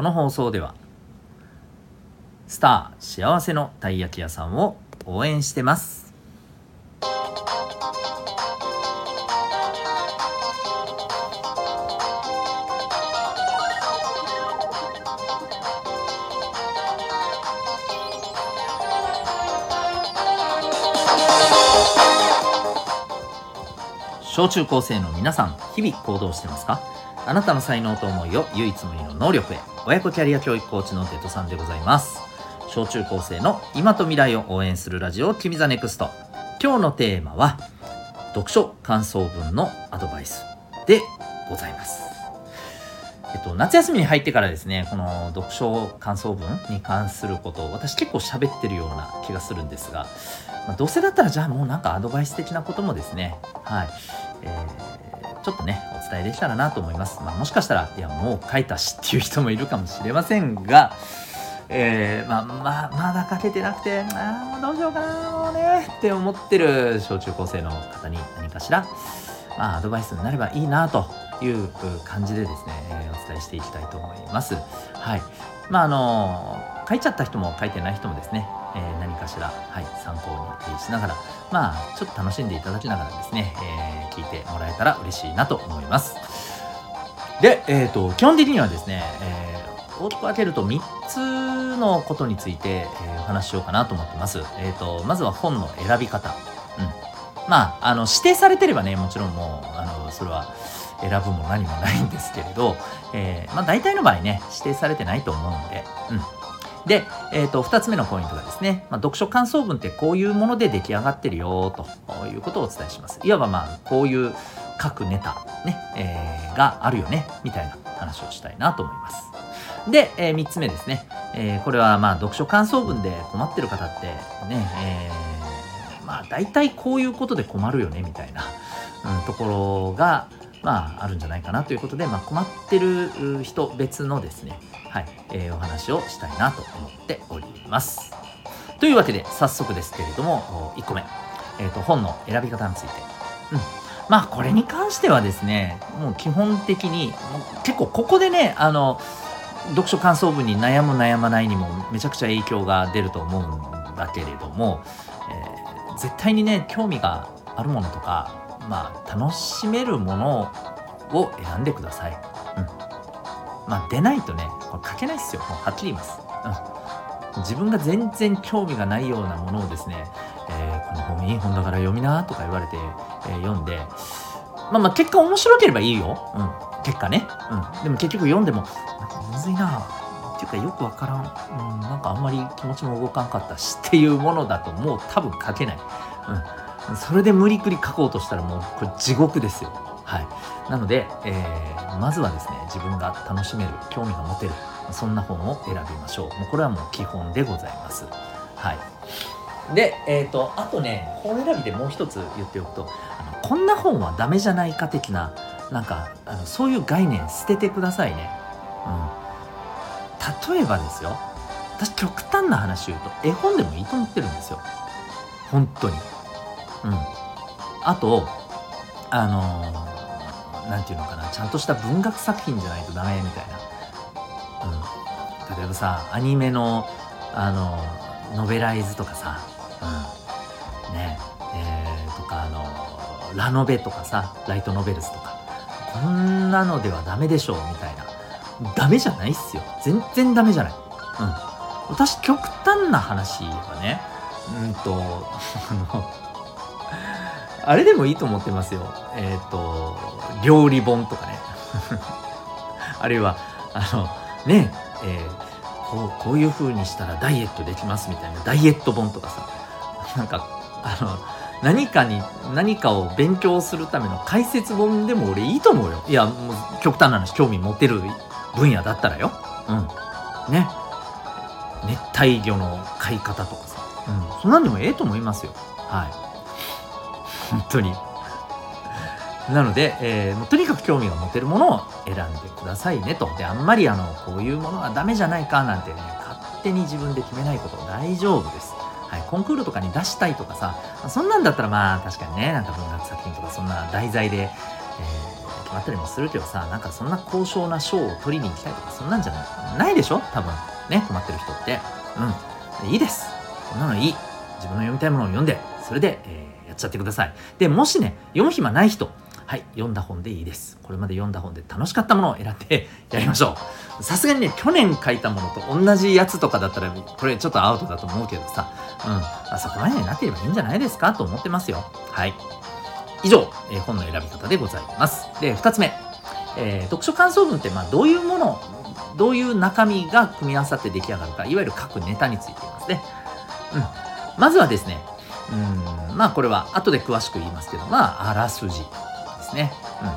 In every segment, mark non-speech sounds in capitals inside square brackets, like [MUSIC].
この放送ではスター幸せのたい焼き屋さんを応援してます。小中高生の皆さん日々行動してますか？あなたの才能と思いを唯一無二の能力へ。親子キャリア教育コーチのデトさんでございます。小中高生の今と未来を応援するラジオ君 the NEXT。今日のテーマは読書感想文のアドバイスでございます。えっと、夏休みに入ってからですね、この読書感想文に関することを私結構喋ってるような気がするんですが、まあ、どうせだったらじゃあもうなんかアドバイス的なこともですね、はい、えー、ちょっとね、お伝えできたらなと思います。まあ、もしかしたら、いや、もう書いたしっていう人もいるかもしれませんが、えー、まあ、まあ、まだ書けてなくて、ああ、どうしようかな、もうね、って思ってる小中高生の方に何かしら、まあ、アドバイスになればいいなという感じでですね、えー、お伝えしていきたいと思います。はい。まあ、あの書いちゃった人も書いてない人もですね、え、何かしら、はい、参考にしながら、まあ、ちょっと楽しんでいただきながらですね、え、聞いてもらえたら嬉しいなと思います。で、え、ー、と、基本的にはですね、えー、大きく分けると3つのことについて、えー、お話ししようかなと思ってます。えっ、ー、と、まずは本の選び方。うん。まあ、あの、指定されてればね、もちろんもう、あの、それは、選ぶも何もないんですけれど、えー、まあ、大体の場合ね指定されてないと思うんで、うん、で、えーと、2つ目のポイントがですね、まあ、読書感想文ってこういうもので出来上がってるよということをお伝えします。いわばまあこういう各ネタね、えー、があるよねみたいな話をしたいなと思います。で、えー、3つ目ですね、えー、これはまあ読書感想文で困ってる方ってね、えー、まあ大体こういうことで困るよねみたいな、うん、ところがまあ、あるんじゃないかなということで、まあ、困ってる人別のですね、はい、えー、お話をしたいなと思っております。というわけで、早速ですけれども、1個目、えっ、ー、と、本の選び方について。うん。まあ、これに関してはですね、もう基本的に、結構ここでね、あの、読書感想文に悩む悩まないにもめちゃくちゃ影響が出ると思うんだけれども、えー、絶対にね興味があるものとかまあ、楽しめるものを選んでください。うん。まあ、出ないとね、これ書けないっすよ。もうはっきり言います。うん。自分が全然興味がないようなものをですね、えー、この本いい本だから読みなとか言われて、えー、読んで、まあまあ結果面白ければいいよ。うん。結果ね。うん。でも結局読んでも、なんかむずいなっていうかよくわからん。うん。なんかあんまり気持ちも動かんかったしっていうものだともう多分書けない。うん。それで無理くり書こうとしたらもうこれ地獄ですよ。はい。なので、えー、まずはですね、自分が楽しめる、興味が持てる、そんな本を選びましょう。もうこれはもう基本でございます。はい。で、えっ、ー、と、あとね、本選びでもう一つ言っておくと、あのこんな本はダメじゃないか的な、なんか、あのそういう概念捨ててくださいね。うん。例えばですよ、私極端な話言うと、絵本でもいいと思ってるんですよ。本当に。うん、あとあの何、ー、て言うのかなちゃんとした文学作品じゃないとダメみたいな、うん、例えばさアニメのあのノベライズとかさ、うん、ねえー、とかあのラノベとかさライトノベルズとか。こんなのではダメでしょうみたいな。ダメじゃないっすよ。全然ダメじゃない、うん、私極端な話はねうんと [LAUGHS] あのあれでもいいと思ってますよ。えっ、ー、と、料理本とかね。[LAUGHS] あるいは、あの、ね、えー、こう、こういう風にしたらダイエットできますみたいなダイエット本とかさ、なんか、あの、何かに、何かを勉強するための解説本でも俺いいと思うよ。いや、もう極端な話、興味持てる分野だったらよ。うん。ね。熱帯魚の飼い方とかさ。うん。そんなんでもええと思いますよ。はい。本当に。なので、えー、もうとにかく興味が持てるものを選んでくださいねと。であんまりあのこういうものはダメじゃないかなんてね勝手に自分で決めないこと大丈夫です。はい、コンクールとかに出したいとかさそんなんだったらまあ確かにねなんか文学作品とかそんな題材で、えー、決まったりもするけどさなんかそんな高尚な賞を取りに行きたいとかそんなんじゃないないでしょ？多分。ね困ってる人って。うん。いいです。そんなのいい。自分の読みたいものを読んでそれで、えー、ちゃってください。でもしね読む暇ない人はい読んだ本でいいです。これまで読んだ本で楽しかったものを選んで [LAUGHS] やりましょう。さすがにね去年書いたものと同じやつとかだったらこれちょっとアウトだと思うけどさ。うん。あそこまでになっていればいいんじゃないですか？と思ってますよ。はい。以上、えー、本の選び方でございます。で2つ目、えー、読書感想文ってまあどういうものどういう中身が組み合わさって出来上がるかいわゆる各ネタについていますね、うん、まずはですねうん。まあこれは後で詳しく言いますけどまああらすじですね。うん、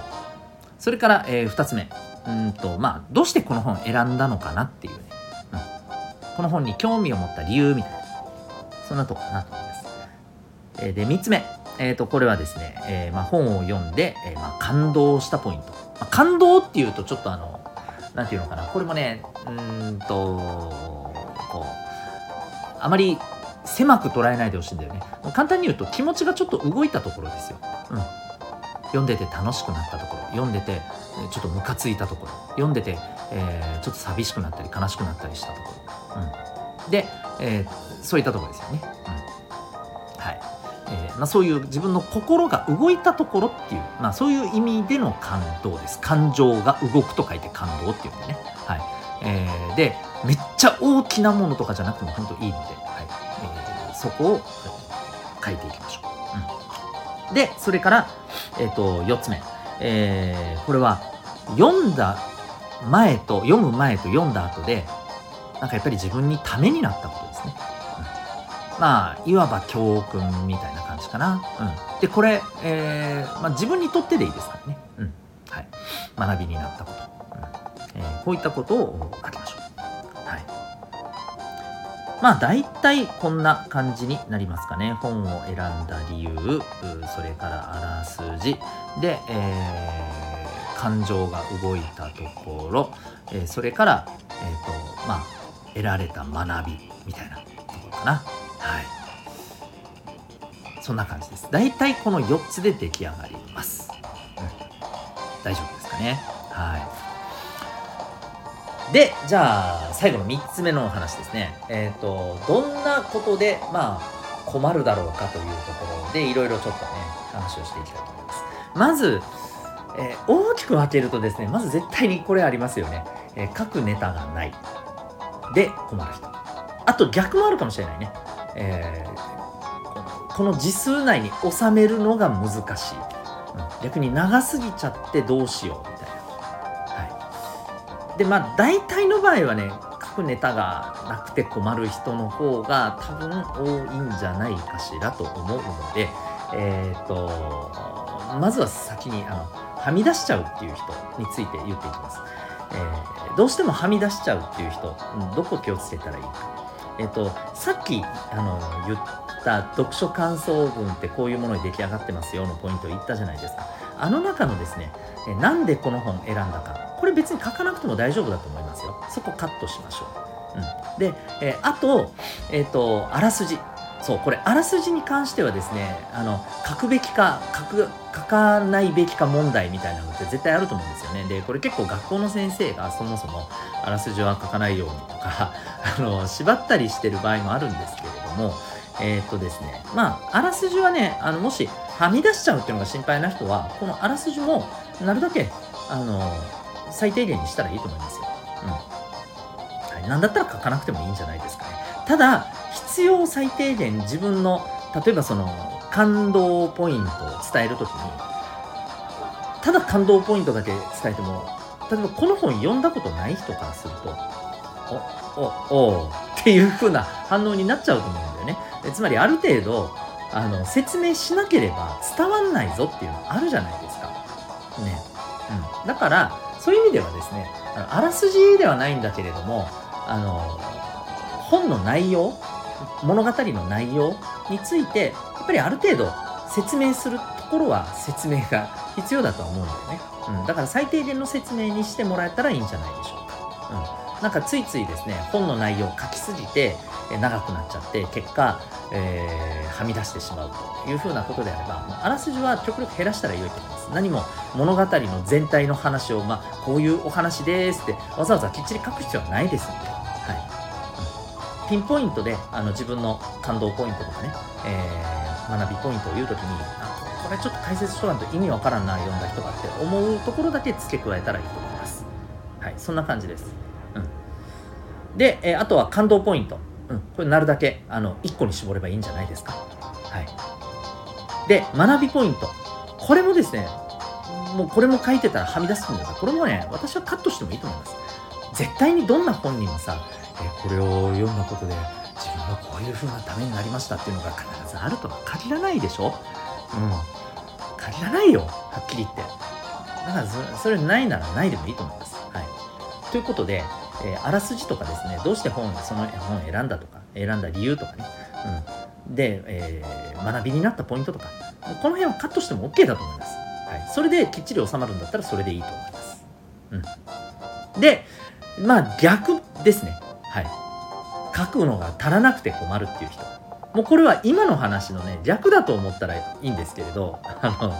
それから、えー、2つ目。うんと、まあ、どうしてこの本選んだのかなっていうね、うん、この本に興味を持った理由みたいな。そんなとこかなと思います。えー、で3つ目、えー、とこれはですね、えーまあ、本を読んで、えーまあ、感動したポイント。まあ、感動っていうとちょっとあのなんていうのかな。これもねうんとこうあまり狭く捉えないでほしいんだよね。簡単に言うと気持ちがちょっと動いたところですよ、うん、読んでて楽しくなったところ。読んでてちょっとムカついたところ。読んでて、えー、ちょっと寂しくなったり悲しくなったりしたところ、うん、で、えー、そういったところですよね、うん。はい。えーまあ、そういう自分の心が動いたところっていう、まあ、そういう意味での感動です。感情が動くと書いて感動っていうんでね、はい。えー、でめっちゃ大きなものとかじゃなくても本当いいので、そこを書いていきましょう、うん、でそれからえ、ー、と、4つ目。えー、これは、読んだ前と、読む前と読んだ後で、なんかやっぱり自分にためになったことですね。うん、まあ、いわば教訓みたいな感じかな。うん。で、これ、えー、まあ、自分にとってでいいですからね。うん。はい。学びになったこと。うんえー、こういったことを書きま。あ大体こんな感じになりますかね。本を選んだ理由、それからあらすじ、で、えー、感情が動いたところ、えー、それから、えっ、ー、と、まあ、得られた学びみたいなところかな。はい。そんな感じです。大体この4つで出来上がります。うん、大丈夫ですかね。はい。で、じゃあ、最後の3つ目のお話ですね。えっ、ー、と、どんなことで、まあ、困るだろうかというところで、いろいろちょっとね、話をしていきたいと思います。まず、えー、大きく分けるとですね、まず絶対にこれありますよね。えー、書くネタがない。で、困る人。あと逆もあるかもしれないね。えー、この字数内に収めるのが難しい。うん、逆に長すぎちゃってどうしようでまあ大体の場合はね書くネタがなくて困る人の方が多分多いんじゃないかしらと思うのでえっ、ー、とまずは先にあのはみ出しちゃうっていう人について言っていきます、えー、どうしてもはみ出しちゃうっていう人、うん、どこ気をつけたらいいか。えっ、ー、とさっきあの言った読書感想文ってこういうものに出来上がってますよのポイントを言ったじゃないですか。あの中のですねえなんでこの本選んだか。これ別に書かなくても大丈夫だと思いますよ。そこカットしましょう、うん、で、えあとえっ、ー、とあらすじ。そうこれあらすじに関してはですねあの書くべきか書く書かないべきか問題みたいなのって絶対あると思うんですよね。でこれ結構学校の先生がそもそもあらすじは書かないようにとか [LAUGHS] あの縛ったりしてる場合もあるんですけれどもえっ、ー、とですねまああらすじはねあのもしはみ出しちゃうっていうのが心配な人はこのあらすじもなるだけあの最低限にしたらいいと思いますよ。うんはい、なんだったら書かなくてもいいんじゃないですかね。ただ必要最低限自分の例えばその感動ポイントを伝えるときにただ感動ポイントだけ伝えても例えばこの本読んだことない人からするとおおおっていう風な反応になっちゃうと思うんだよね。つまりある程度あの説明しなければ伝わんないぞっていうのあるじゃないですか。ね。うん。だから、そういう意味ではですね、あらすじではないんだけれども、あの、本の内容、物語の内容について、やっぱりある程度説明するところは説明が必要だとは思うんだよね。うん。だから最低限の説明にしてもらえたらいいんじゃないでしょうか。うん。なんかついついですね本の内容を書きすぎて長くなっちゃって結果、えー、はみ出してしまうというふうなことであればあらすじは極力減らしたら良いと思います。何も物語の全体の話を、まあ、こういうお話ですってわざわざきっちり書く必要はないですので、はい、ピンポイントであの自分の感動ポイントとかね、えー、学びポイントを言う時にあこれちょっと解説しとかんと意味わからんな読んだ人がって思うところだけ付け加えたらいいと思います。はい。そんな感じです。で、えー、あとは感動ポイント。うん、これなるだけあの1個に絞ればいいんじゃないですか。はい。で、学びポイント。これもですね、もうこれも書いてたらはみ出すんですが、これもね、私はカットしてもいいと思います。絶対にどんな本にもさ、え、これを読んだことで自分はこういう風なためになりましたっていうのが必ずあるとは限らないでしょうん。限らないよ、はっきり言って。だからそれないならないでもいいと思います。はい。ということで、えー、あらすじとかですねどうして本その本を選んだとか選んだ理由とかね、うん、で、えー、学びになったポイントとか。この辺はカットしても OK だと思います、はい、それできっちり収まるんだったらそれでいいと思います、うん、でまあ逆ですね。はい。書くのが足らなくて困るっていう人。もうこれは今の話のね逆だと思ったらいいんですけれどあの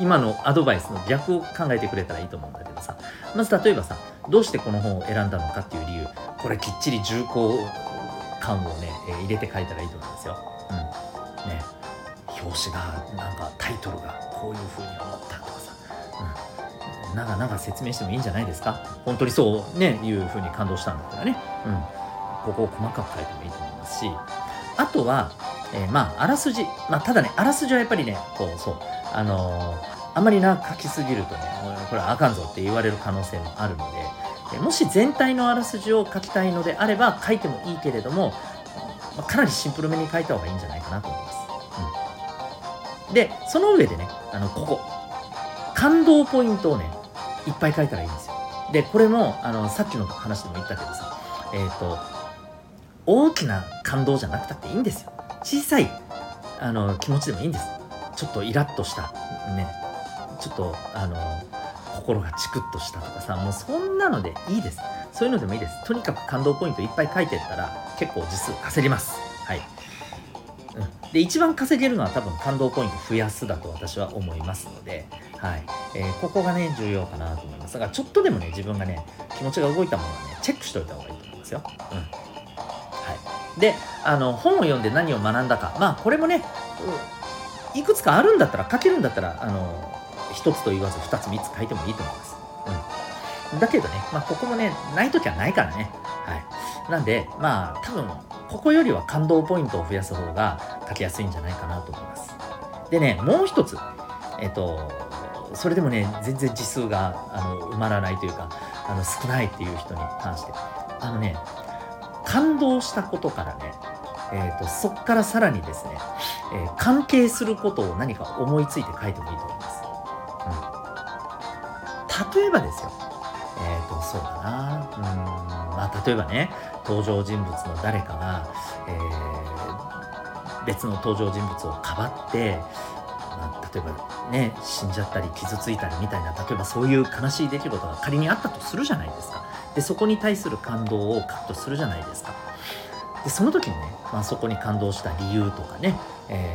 今のアドバイスの逆を考えてくれたらいいと思うんだけどさ。まず例えばさどうしてこの本を選んだのかっていう理由。これきっちり重厚感をね、えー、入れて書いたらいいと思うんですよ。うん。ね、表紙がなんかタイトルがこういう風に思ったとかさ、うん、長々説明してもいいんじゃないですか？本当にそうねいう風に感動したんだったらね、うん、ここを細かく書いてもいいと思いますし。あとは、えー、まああらすじ、まあ、ただねあらすじはやっぱりねこうそう。あのーあまりな書きすぎるとねこれはあかんぞって言われる可能性もあるので。もし全体のあらすじを書きたいのであれば書いてもいいけれども、まかなりシンプルめに書いた方がいいんじゃないかなと思います、うん、でその上でねあのここ。感動ポイントをねいっぱい書いたらいいんですよ。でこれもあのさっきの話でも言ったけどさえっ、ー、と大きな感動じゃなくたっていいんですよ。小さいあの気持ちでもいいんです。ちょっとイラッとしたね。ちょっとあの心がチクッとしたとかさもうそんなのでいいです。そういうのでもいいです。とにかく感動ポイントいっぱい書いてったら結構実数稼げます。はい、で一番稼げるのは多分感動ポイント増やすだと私は思いますので、はい。えー、ここがね重要かなと思います。だからちょっとでもね自分がね気持ちが動いたものはねチェックしておいた方がいいと思いますよ、うん、であの本を読んで何を学んだかまあこれもねうんいくつかあるんだったら書けるんだったらあの1つと言わず2つ3つ書いてもいいと思います。うん、だけどね、まあ、ここもね、ない時はないからね。はい。なんで、まあ、多分、ここよりは感動ポイントを増やす方が書きやすいんじゃないかなと思います。でね、もう一つ、えっと、それでもね、全然字数があの埋まらないというか、あの少ないっていう人に関して、あのね、感動したことからね、えーと、そこからさらにですね、えー、関係することを何か思いついて書いてもいいと思います。うん例えばですよ。えっ、ー、と、そうだな。うん、まあ、例えばね、登場人物の誰かが、えー、別の登場人物をかばって、まあ、例えばね、死んじゃったり傷ついたりみたいな、例えばそういう悲しい出来事が仮にあったとするじゃないですか。で、そこに対する感動を書くとするじゃないですか。で、その時にね、まあ、そこに感動した理由とかね、え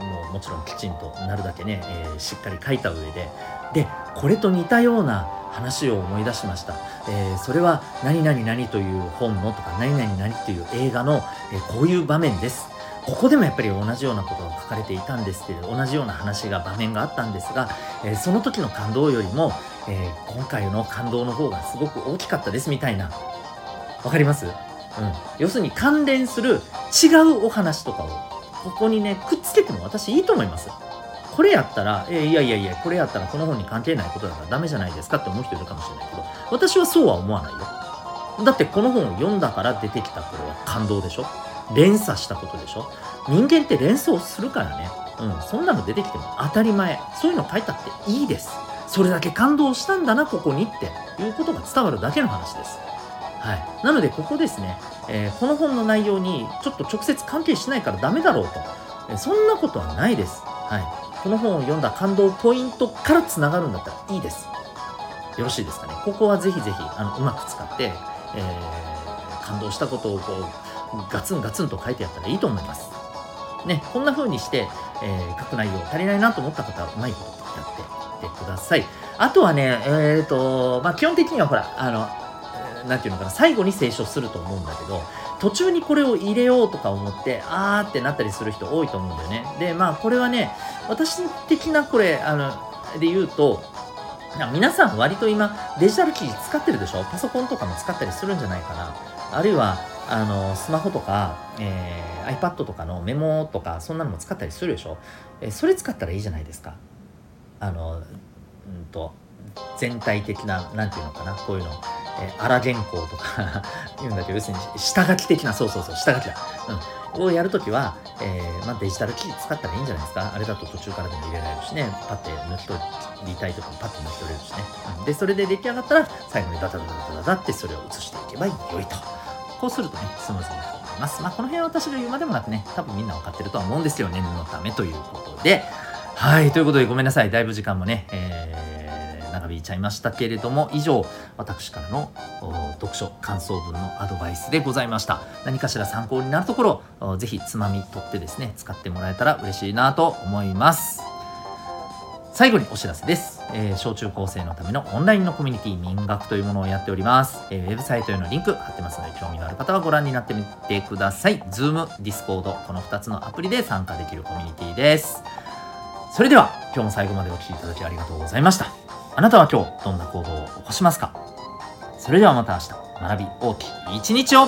ー、もうもちろんきちんとなるだけね、えー、しっかり書いた上で、でこれと似たような話を思い出しました、えー、それは何々何という本のとか何々何という映画の、え、こういう場面です。ここでもやっぱり同じようなことが書かれていたんですけれど同じような話が場面があったんですが、えー、その時の感動よりも、え今回の感動の方がすごく大きかったですみたいな。わかります？うん、要するに関連する違うお話とかをここにねくっつけても私いいと思います。これやったら、えー、いやいやいや、これやったらこの本に関係ないことだからダメじゃないですかって思う人いるかもしれないけど、私はそうは思わないよ。だってこの本を読んだから出てきたこれは感動でしょ？連鎖したことでしょ？人間って連想するからね。うん、そんなの出てきても当たり前。そういうの書いたっていいです。それだけ感動したんだな、ここにっていうことが伝わるだけの話です。はい。なので、ここですね、えー、この本の内容にちょっと直接関係しないからダメだろうと。えー、そんなことはないです。はい。この本を読んだ感動ポイントからつながるんだったらいいです。よろしいですかね？ここはぜひぜひあのうまく使って、えー、感動したことをこうガツンガツンと書いてやったらいいと思います。ね、こんな風にして、えー、書く内容足りないなと思った方はうまいことやっていってください。あとはね、えっ、と、まあ、基本的にはほら、あの、なんていうのかな、最後に清書すると思うんだけど、途中にこれを入れようとか思って、あーってなったりする人多いと思うんだよね。で、まあ、これはね、私的なこれ、あの、で言うと、皆さん割と今デジタル記事使ってるでしょ？パソコンとかも使ったりするんじゃないかな。あるいは、あの、スマホとか、えー、iPad とかのメモとか、そんなのも使ったりするでしょ？えー、それ使ったらいいじゃないですか。あの、うんと、全体的な、なんていうのかな、こういうの、えー、荒原稿とか [LAUGHS] 言うんだけど、要するに下書き的な、そうそうそう、下書きだ。うん。をやるときは、えー、まあ、デジタル記事使ったらいいんじゃないですか？あれだと途中からでも入れられるしね、パッて抜き取りたいとかもパッて抜き取れるしね。うん、で、それで出来上がったら、最後にダダダダダダってそれを写していけばよいと。こうするとね、スムーズになると思います。まあ、この辺は私が言うまでもなくね、多分みんな分かってるとは思うんですよ。ね念のためということで。はい、ということでごめんなさい。だいぶ時間もね、えー、長引いちゃいましたけれども、以上、私からの読書感想文のアドバイスでございました。何かしら参考になるところ、ぜひつまみ取ってですね、使ってもらえたら嬉しいなと思います。最後にお知らせです。えー、小中高生のためのオンラインのコミュニティ民学というものをやっております。えー、ウェブサイトへのリンク貼ってますので、興味のある方はご覧になってみてください。Zoom、Discord、この2つのアプリで参加できるコミュニティです。それでは、今日も最後までお聴きいただきありがとうございました。あなたは今日、どんな行動を起こしますか？それではまた明日、学び大きい一日を